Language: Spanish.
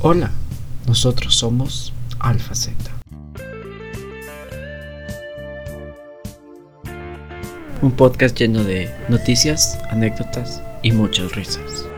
Hola, nosotros somos Alfa Z. Un podcast lleno de noticias, anécdotas y muchas risas.